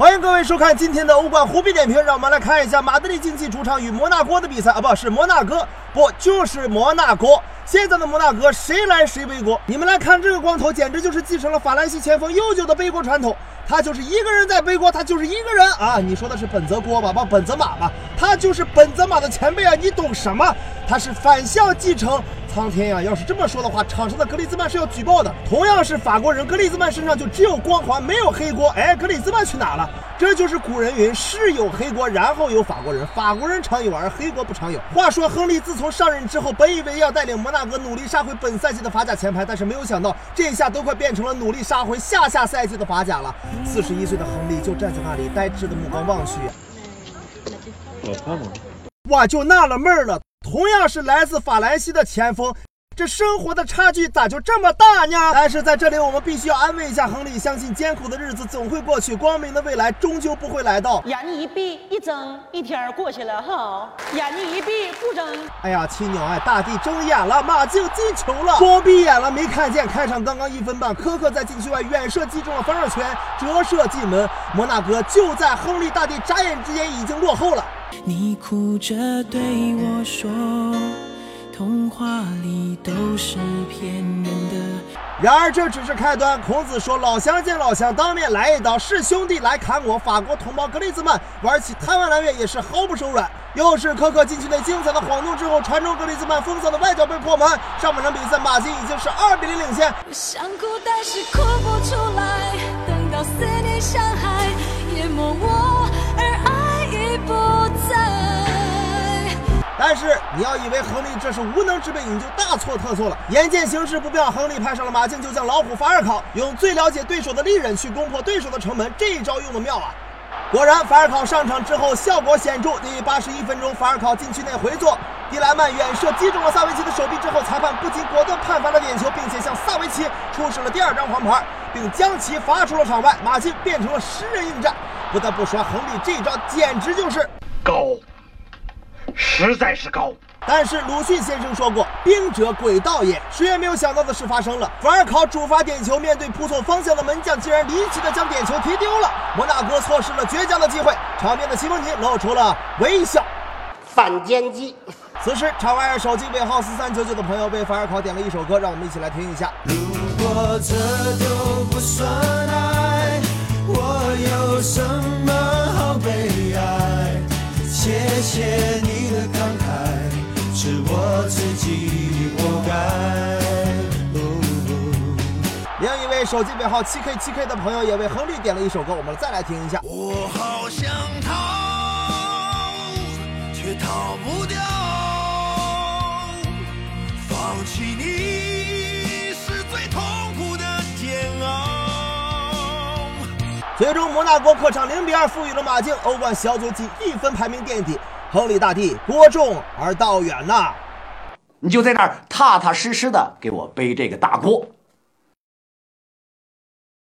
欢迎各位收看今天的欧冠虎皮点评，让我们来看一下马德里竞技主场与摩纳哥的比赛啊，不是摩纳哥，不就是摩纳哥。现在的摩纳哥谁来谁背锅？你们来看这个光头，简直就是继承了法兰西前锋悠久的背锅传统。他就是一个人在背锅，他就是一个人啊！你说的是本泽锅吧？不，本泽马吧？他就是本泽马的前辈啊！你懂什么？他是反向继承。苍天呀！要是这么说的话，场上的格里兹曼是要举报的。同样是法国人，格里兹曼身上就只有光环，没有黑锅。哎，格里兹曼去哪了？这就是古人云：是有黑锅，然后有法国人。法国人常有，而黑锅不常有。话说，亨利自从上任之后，本以为要带领摩纳哥努力杀回本赛季的法甲前排，但是没有想到，这下都快变成了努力杀回下下赛季的法甲了。四十一岁的亨利就站在那里，呆滞的目光望去。我就纳了闷了。同样是来自法兰西的前锋，这生活的差距咋就这么大呢？但是在这里，我们必须要安慰一下亨利，相信艰苦的日子总会过去，光明的未来终究不会来到。眼睛一闭一睁，一天过去了哈。眼睛一闭不睁，哎呀，亲娘哎，大地睁眼了，马竞进球了，光闭眼了没看见。开场刚刚一分半，科克在禁区外远射击中了防守圈，折射进门。摩纳哥就在亨利大帝眨眼之间已经落后了。你哭着对我说，童话里都是骗人的。然而这只是开端。孔子说：“老乡见老乡，当面来一刀，是兄弟来砍我。”法国同胞格里兹曼玩起台湾蓝月也是毫不手软。又是科克禁区内精彩的晃动之后，传中格里兹曼风骚的外脚被破门。上半场比赛，马竞已经是二比零领先。我想哭但是哭但是你要以为亨利这是无能之辈，你就大错特错了。眼见形势不妙，亨利派上了马竞就将老虎法尔考，用最了解对手的利刃去攻破对手的城门，这一招用的妙啊！果然，法尔考上场之后效果显著。第八十一分钟，法尔考禁区内回做，迪莱曼远射击中了萨维奇的手臂之后，裁判不仅果断判罚了点球，并且向萨维奇出示了第二张黄牌，并将其罚出了场外。马竞变成了十人应战。不得不说，亨利这一招简直就是高。实在是高，但是鲁迅先生说过“兵者诡道也”，谁也没有想到的事发生了，法尔考主罚点球，面对扑错方向的门将，竟然离奇的将点球踢丢了，摩纳哥错失了绝佳的机会，场边的西蒙尼露出了微笑，反间计。此时，场外手机尾号四三九九的朋友为法尔考点了一首歌，让我们一起来听一下。如果这都谢谢你的慷慨，是我自己活该。另一位手机尾号七 K 七 K 的朋友也为亨利点了一首歌，我们再来听一下。我好想逃，却逃不掉，放弃你最终，摩纳哥客场零比二负于了马竞，欧冠小组仅一分排名垫底。亨利大帝多重而道远呐，你就在那儿踏踏实实的给我背这个大锅。